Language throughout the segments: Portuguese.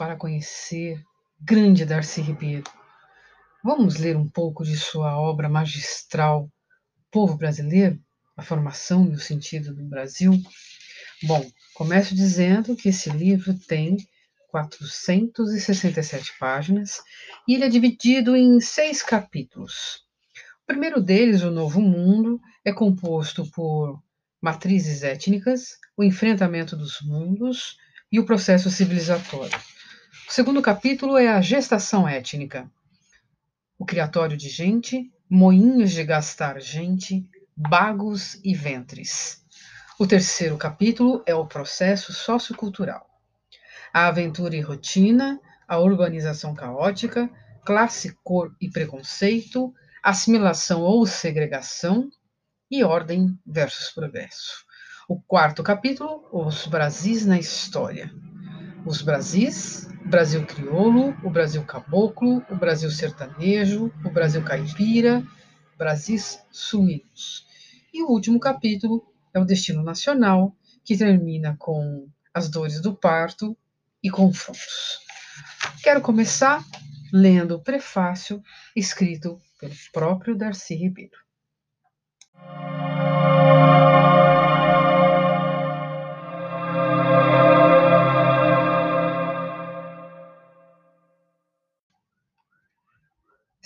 para conhecer grande Darcy Ribeiro. Vamos ler um pouco de sua obra magistral, Povo Brasileiro, a formação e o sentido do Brasil? Bom, começo dizendo que esse livro tem 467 páginas e ele é dividido em seis capítulos. O primeiro deles, O Novo Mundo, é composto por matrizes étnicas, o enfrentamento dos mundos e o processo civilizatório. O segundo capítulo é a gestação étnica, o criatório de gente, moinhos de gastar gente, bagos e ventres. O terceiro capítulo é o processo sociocultural, a aventura e rotina, a urbanização caótica, classe, cor e preconceito, assimilação ou segregação e ordem versus progresso. O quarto capítulo, os Brasis na história. Os Brasis, Brasil crioulo, o Brasil caboclo, o Brasil sertanejo, o Brasil caipira, Brasis suínos. E o último capítulo é o Destino Nacional, que termina com as dores do parto e confrontos. Quero começar lendo o prefácio escrito pelo próprio Darcy Ribeiro.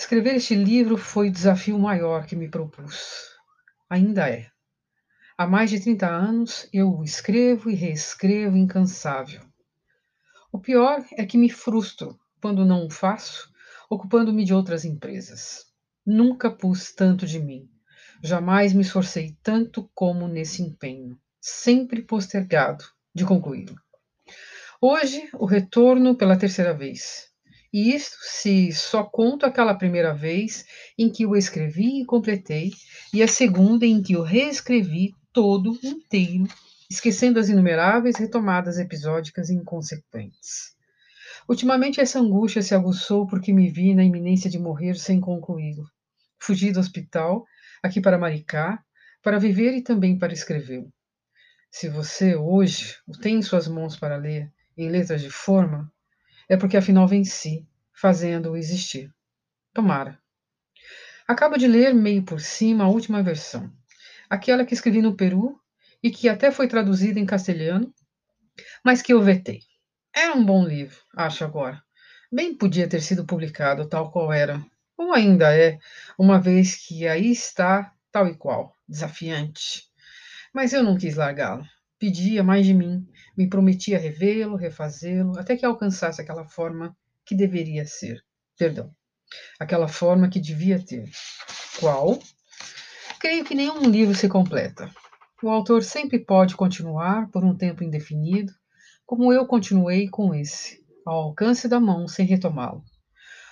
Escrever este livro foi o desafio maior que me propus. Ainda é. Há mais de 30 anos eu escrevo e reescrevo incansável. O pior é que me frustro quando não o faço, ocupando-me de outras empresas. Nunca pus tanto de mim. Jamais me esforcei tanto como nesse empenho, sempre postergado de concluí-lo. Hoje, o retorno pela terceira vez. Isto se só conto aquela primeira vez em que o escrevi e completei, e a segunda em que o reescrevi todo inteiro, esquecendo as inumeráveis retomadas episódicas inconsequentes. Ultimamente essa angústia se aguçou porque me vi na iminência de morrer sem concluí-lo. Fugi do hospital, aqui para Maricá, para viver e também para escrevê-lo. Se você hoje o tem em suas mãos para ler, em letras de forma, é porque afinal venci, fazendo-o existir. Tomara. Acabo de ler meio por cima a última versão aquela que escrevi no Peru e que até foi traduzida em castelhano, mas que eu vetei. Era um bom livro, acho agora. Bem podia ter sido publicado tal qual era, ou ainda é, uma vez que aí está tal e qual, desafiante. Mas eu não quis largá-lo. Pedia mais de mim, me prometia revê-lo, refazê-lo, até que alcançasse aquela forma que deveria ser. Perdão, aquela forma que devia ter. Qual? Creio que nenhum livro se completa. O autor sempre pode continuar por um tempo indefinido, como eu continuei com esse, ao alcance da mão sem retomá-lo.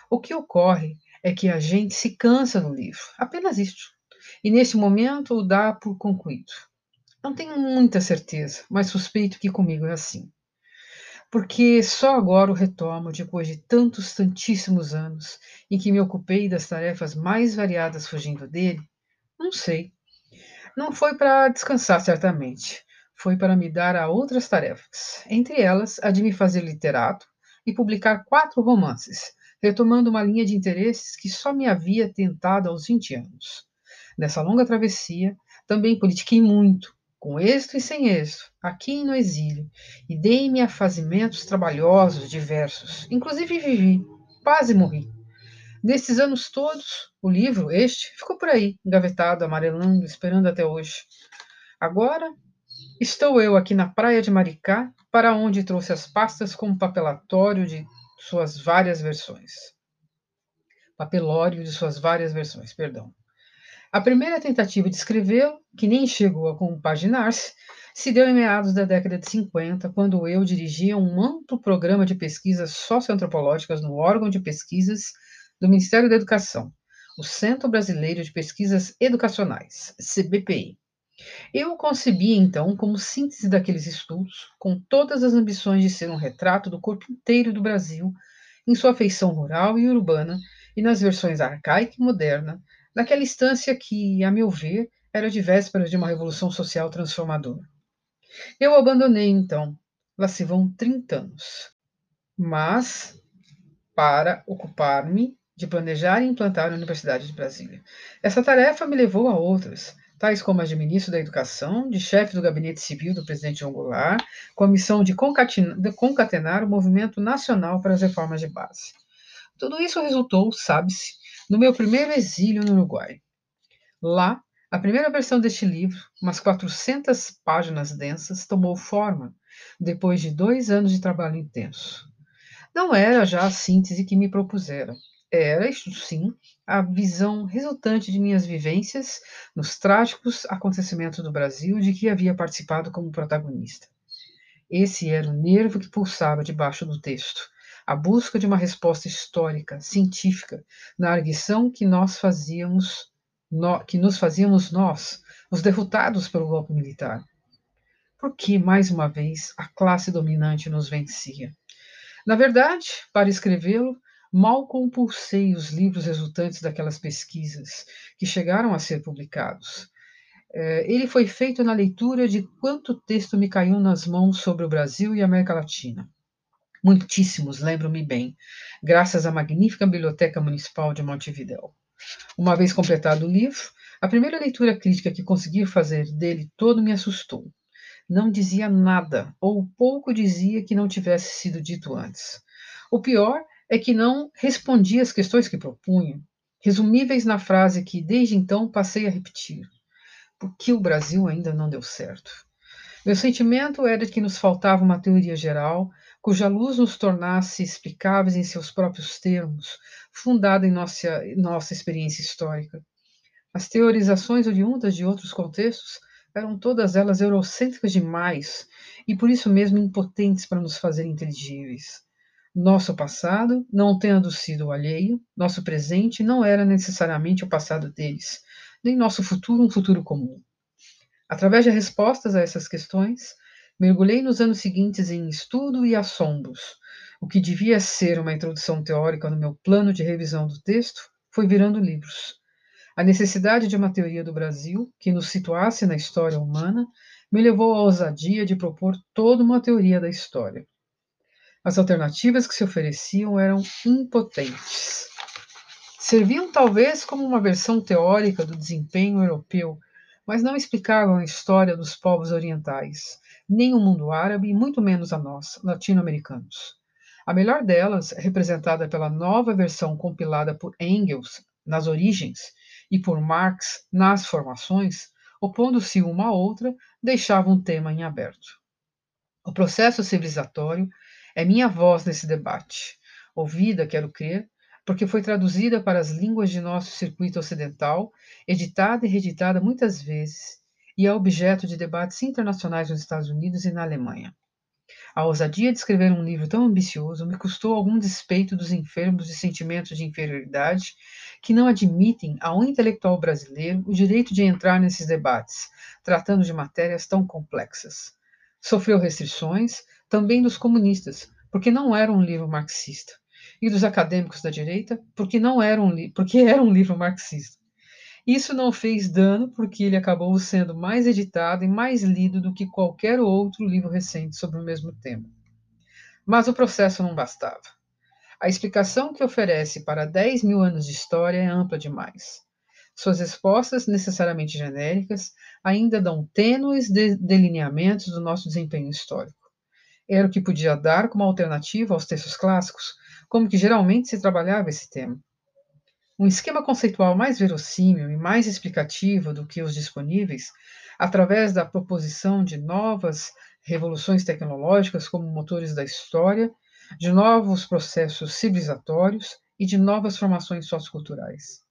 O que ocorre é que a gente se cansa do livro, apenas isto, e nesse momento o dá por concluído. Não tenho muita certeza, mas suspeito que comigo é assim. Porque só agora o retomo, depois de tantos, tantíssimos anos em que me ocupei das tarefas mais variadas fugindo dele, não sei. Não foi para descansar, certamente. Foi para me dar a outras tarefas, entre elas a de me fazer literato e publicar quatro romances, retomando uma linha de interesses que só me havia tentado aos 20 anos. Nessa longa travessia, também politiquei muito, com êxito e sem êxito, aqui no exílio, e dei-me a fazimentos trabalhosos diversos. Inclusive vivi, quase morri. Nesses anos todos, o livro, este, ficou por aí, engavetado, amarelando, esperando até hoje. Agora, estou eu aqui na praia de Maricá, para onde trouxe as pastas como papelatório de suas várias versões. Papelório de suas várias versões, perdão. A primeira tentativa de escrevê-lo, que nem chegou a compaginar-se, se deu em meados da década de 50, quando eu dirigia um amplo programa de pesquisas socioantropológicas no órgão de pesquisas do Ministério da Educação, o Centro Brasileiro de Pesquisas Educacionais, CBPI. Eu o concebi, então, como síntese daqueles estudos, com todas as ambições de ser um retrato do corpo inteiro do Brasil, em sua feição rural e urbana, e nas versões arcaica e moderna, naquela instância que, a meu ver, era de vésperas de uma revolução social transformadora. Eu abandonei, então. Lá se vão 30 anos. mas para ocupar-me de planejar e implantar a Universidade de Brasília. Essa tarefa me levou a outras, tais como a de ministro da Educação, de chefe do gabinete civil do presidente João Goulart, com a missão de concatenar o movimento nacional para as reformas de base. Tudo isso resultou, sabe-se, no meu primeiro exílio no Uruguai. Lá, a primeira versão deste livro, umas 400 páginas densas, tomou forma, depois de dois anos de trabalho intenso. Não era já a síntese que me propuseram. Era, isto sim, a visão resultante de minhas vivências nos trágicos acontecimentos do Brasil de que havia participado como protagonista. Esse era o nervo que pulsava debaixo do texto, a busca de uma resposta histórica, científica, na arguição que nós fazíamos, no, que nos fazíamos nós, os derrotados pelo golpe militar. Por que, mais uma vez, a classe dominante nos vencia? Na verdade, para escrevê-lo, mal compulsei os livros resultantes daquelas pesquisas, que chegaram a ser publicados. É, ele foi feito na leitura de quanto texto me caiu nas mãos sobre o Brasil e a América Latina. Muitíssimos, lembro-me bem, graças à magnífica Biblioteca Municipal de Montevidéu. Uma vez completado o livro, a primeira leitura crítica que consegui fazer dele todo me assustou não dizia nada, ou pouco dizia que não tivesse sido dito antes. O pior é que não respondia às questões que propunha, resumíveis na frase que desde então passei a repetir: Por que o Brasil ainda não deu certo? Meu sentimento era de que nos faltava uma teoria geral cuja luz nos tornasse explicáveis em seus próprios termos, fundada em nossa, nossa experiência histórica. As teorizações oriundas de outros contextos eram todas elas eurocêntricas demais e por isso mesmo impotentes para nos fazer inteligíveis. Nosso passado, não tendo sido alheio, nosso presente não era necessariamente o passado deles, nem nosso futuro um futuro comum. Através de respostas a essas questões, mergulhei nos anos seguintes em estudo e assombros. O que devia ser uma introdução teórica no meu plano de revisão do texto foi virando livros. A necessidade de uma teoria do Brasil que nos situasse na história humana me levou à ousadia de propor toda uma teoria da história. As alternativas que se ofereciam eram impotentes. Serviam talvez como uma versão teórica do desempenho europeu, mas não explicavam a história dos povos orientais, nem o mundo árabe e muito menos a nós, latino-americanos. A melhor delas, representada pela nova versão compilada por Engels nas origens e por Marx nas formações, opondo-se uma à outra, deixava um tema em aberto. O processo civilizatório é minha voz nesse debate, ouvida, quero crer, porque foi traduzida para as línguas de nosso circuito ocidental, editada e reeditada muitas vezes, e é objeto de debates internacionais nos Estados Unidos e na Alemanha. A ousadia de escrever um livro tão ambicioso me custou algum despeito dos enfermos de sentimentos de inferioridade que não admitem ao intelectual brasileiro o direito de entrar nesses debates, tratando de matérias tão complexas. Sofreu restrições também dos comunistas, porque não era um livro marxista, e dos acadêmicos da direita, porque não era um, porque era um livro marxista. Isso não fez dano porque ele acabou sendo mais editado e mais lido do que qualquer outro livro recente sobre o mesmo tema. Mas o processo não bastava. A explicação que oferece para 10 mil anos de história é ampla demais. Suas respostas, necessariamente genéricas, ainda dão tênues de delineamentos do nosso desempenho histórico. Era o que podia dar como alternativa aos textos clássicos, como que geralmente se trabalhava esse tema. Um esquema conceitual mais verossímil e mais explicativo do que os disponíveis, através da proposição de novas revoluções tecnológicas como motores da história, de novos processos civilizatórios e de novas formações socioculturais.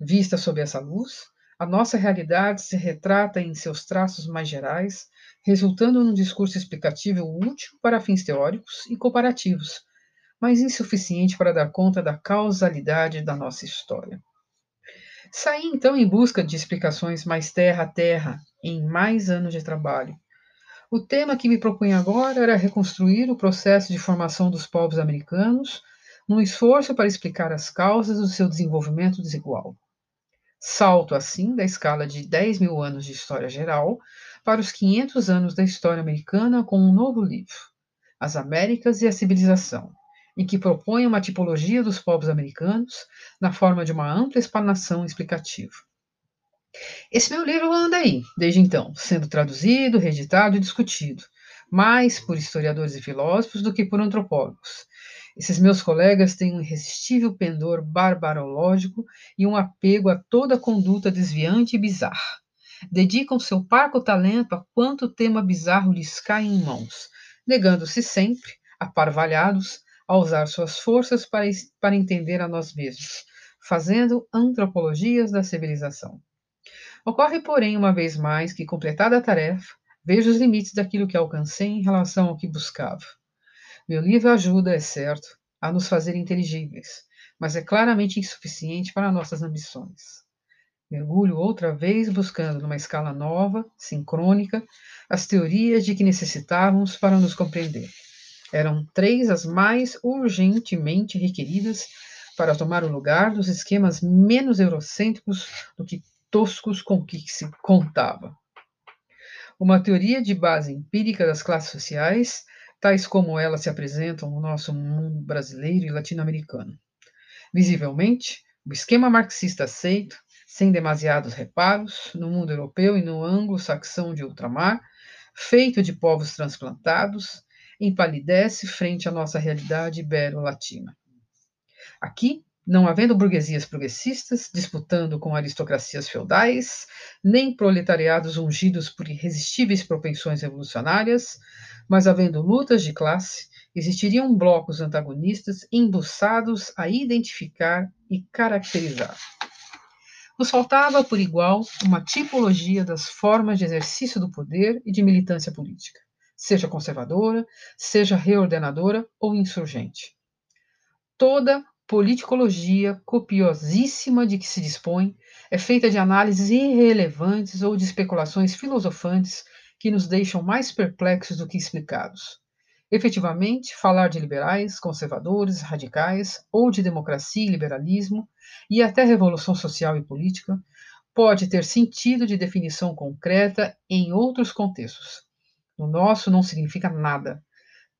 Vista sob essa luz, a nossa realidade se retrata em seus traços mais gerais, resultando num discurso explicativo útil para fins teóricos e comparativos, mas insuficiente para dar conta da causalidade da nossa história. Saí então em busca de explicações mais terra a terra, em mais anos de trabalho. O tema que me propunha agora era reconstruir o processo de formação dos povos americanos, num esforço para explicar as causas do seu desenvolvimento desigual. Salto, assim, da escala de 10 mil anos de história geral para os 500 anos da história americana com um novo livro, As Américas e a Civilização, em que propõe uma tipologia dos povos americanos na forma de uma ampla explanação explicativa. Esse meu livro anda aí, desde então, sendo traduzido, reeditado e discutido, mais por historiadores e filósofos do que por antropólogos. Esses meus colegas têm um irresistível pendor barbarológico e um apego a toda conduta desviante e bizarra. Dedicam seu parco talento a quanto tema bizarro lhes cai em mãos, negando-se sempre, aparvalhados, a usar suas forças para, para entender a nós mesmos, fazendo antropologias da civilização. Ocorre, porém, uma vez mais, que, completada a tarefa, vejo os limites daquilo que alcancei em relação ao que buscava. Meu livro ajuda, é certo, a nos fazer inteligíveis, mas é claramente insuficiente para nossas ambições. Mergulho outra vez buscando, numa escala nova, sincrônica, as teorias de que necessitávamos para nos compreender. Eram três as mais urgentemente requeridas para tomar o lugar dos esquemas menos eurocêntricos do que toscos com que se contava. Uma teoria de base empírica das classes sociais, tais como elas se apresentam no nosso mundo brasileiro e latino-americano. Visivelmente, o esquema marxista aceito, sem demasiados reparos, no mundo europeu e no anglo-saxão de ultramar, feito de povos transplantados, empalidece frente à nossa realidade ibero-latina. Aqui, não havendo burguesias progressistas disputando com aristocracias feudais, nem proletariados ungidos por irresistíveis propensões revolucionárias, mas havendo lutas de classe, existiriam blocos antagonistas embuçados a identificar e caracterizar. Nos faltava, por igual, uma tipologia das formas de exercício do poder e de militância política, seja conservadora, seja reordenadora ou insurgente. Toda politicologia copiosíssima de que se dispõe é feita de análises irrelevantes ou de especulações filosofantes que nos deixam mais perplexos do que explicados. Efetivamente, falar de liberais, conservadores, radicais, ou de democracia e liberalismo, e até revolução social e política, pode ter sentido de definição concreta em outros contextos. No nosso, não significa nada,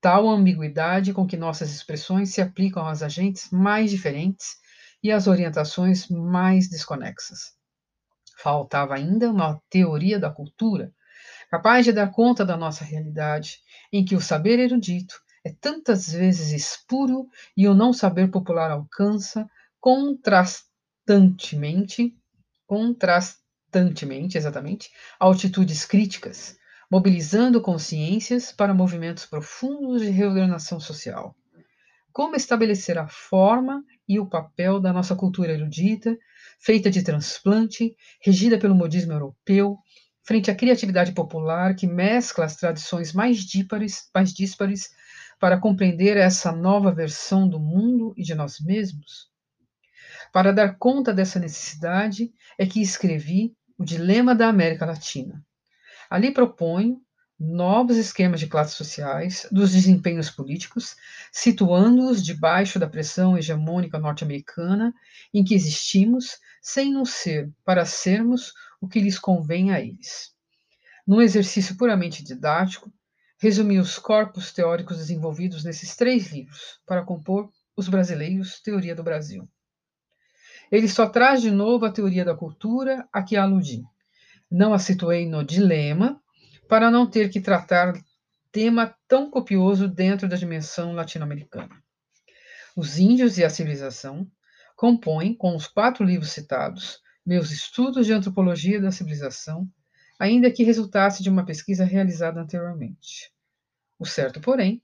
tal ambiguidade com que nossas expressões se aplicam aos agentes mais diferentes e às orientações mais desconexas. Faltava ainda uma teoria da cultura, capaz de dar conta da nossa realidade, em que o saber erudito é tantas vezes espúrio e o não saber popular alcança contrastantemente, contrastantemente, exatamente, altitudes críticas, mobilizando consciências para movimentos profundos de reordenação social. Como estabelecer a forma e o papel da nossa cultura erudita, feita de transplante, regida pelo modismo europeu, frente à criatividade popular que mescla as tradições mais dípares, mais díspares para compreender essa nova versão do mundo e de nós mesmos? Para dar conta dessa necessidade é que escrevi O Dilema da América Latina, Ali proponho novos esquemas de classes sociais, dos desempenhos políticos, situando-os debaixo da pressão hegemônica norte-americana em que existimos, sem nos ser para sermos o que lhes convém a eles. Num exercício puramente didático, resumi os corpos teóricos desenvolvidos nesses três livros para compor Os Brasileiros, Teoria do Brasil. Ele só traz de novo a teoria da cultura a que aludi não a situei no dilema, para não ter que tratar tema tão copioso dentro da dimensão latino-americana. Os Índios e a Civilização compõem, com os quatro livros citados, meus estudos de antropologia da civilização, ainda que resultasse de uma pesquisa realizada anteriormente. O certo, porém,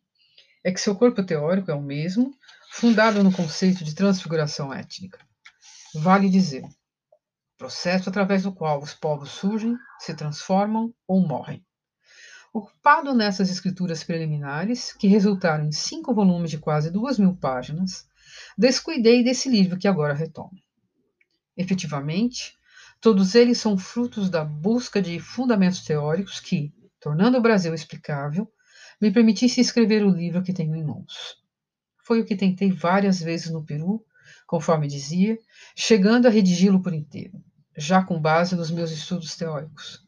é que seu corpo teórico é o mesmo, fundado no conceito de transfiguração étnica. Vale dizer, processo através do qual os povos surgem, se transformam ou morrem. Ocupado nessas escrituras preliminares, que resultaram em cinco volumes de quase duas mil páginas, descuidei desse livro que agora retomo. Efetivamente, todos eles são frutos da busca de fundamentos teóricos que, tornando o Brasil explicável, me permitisse escrever o livro que tenho em mãos. Foi o que tentei várias vezes no Peru, conforme dizia, chegando a redigi-lo por inteiro já com base nos meus estudos teóricos.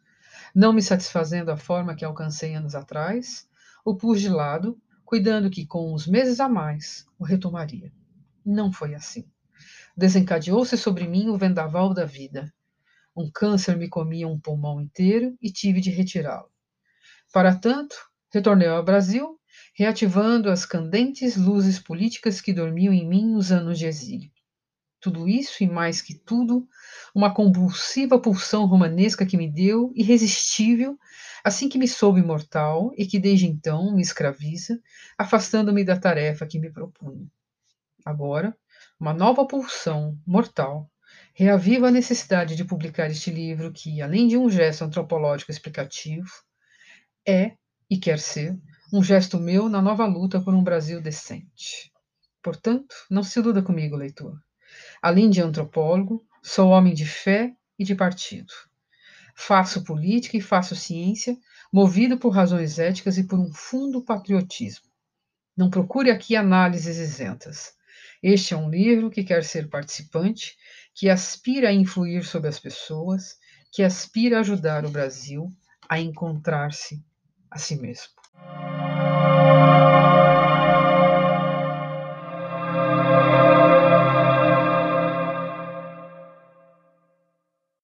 Não me satisfazendo a forma que alcancei anos atrás, o pus de lado, cuidando que com uns meses a mais o retomaria. Não foi assim. Desencadeou-se sobre mim o vendaval da vida. Um câncer me comia um pulmão inteiro e tive de retirá-lo. Para tanto, retornei ao Brasil, reativando as candentes luzes políticas que dormiam em mim nos anos de exílio. Tudo isso e mais que tudo, uma convulsiva pulsão romanesca que me deu, irresistível, assim que me soube mortal e que desde então me escraviza, afastando-me da tarefa que me propunha. Agora, uma nova pulsão mortal reaviva a necessidade de publicar este livro que, além de um gesto antropológico explicativo, é e quer ser um gesto meu na nova luta por um Brasil decente. Portanto, não se iluda comigo, leitor. Além de antropólogo, sou homem de fé e de partido. Faço política e faço ciência, movido por razões éticas e por um fundo patriotismo. Não procure aqui análises isentas. Este é um livro que quer ser participante, que aspira a influir sobre as pessoas, que aspira a ajudar o Brasil a encontrar-se a si mesmo.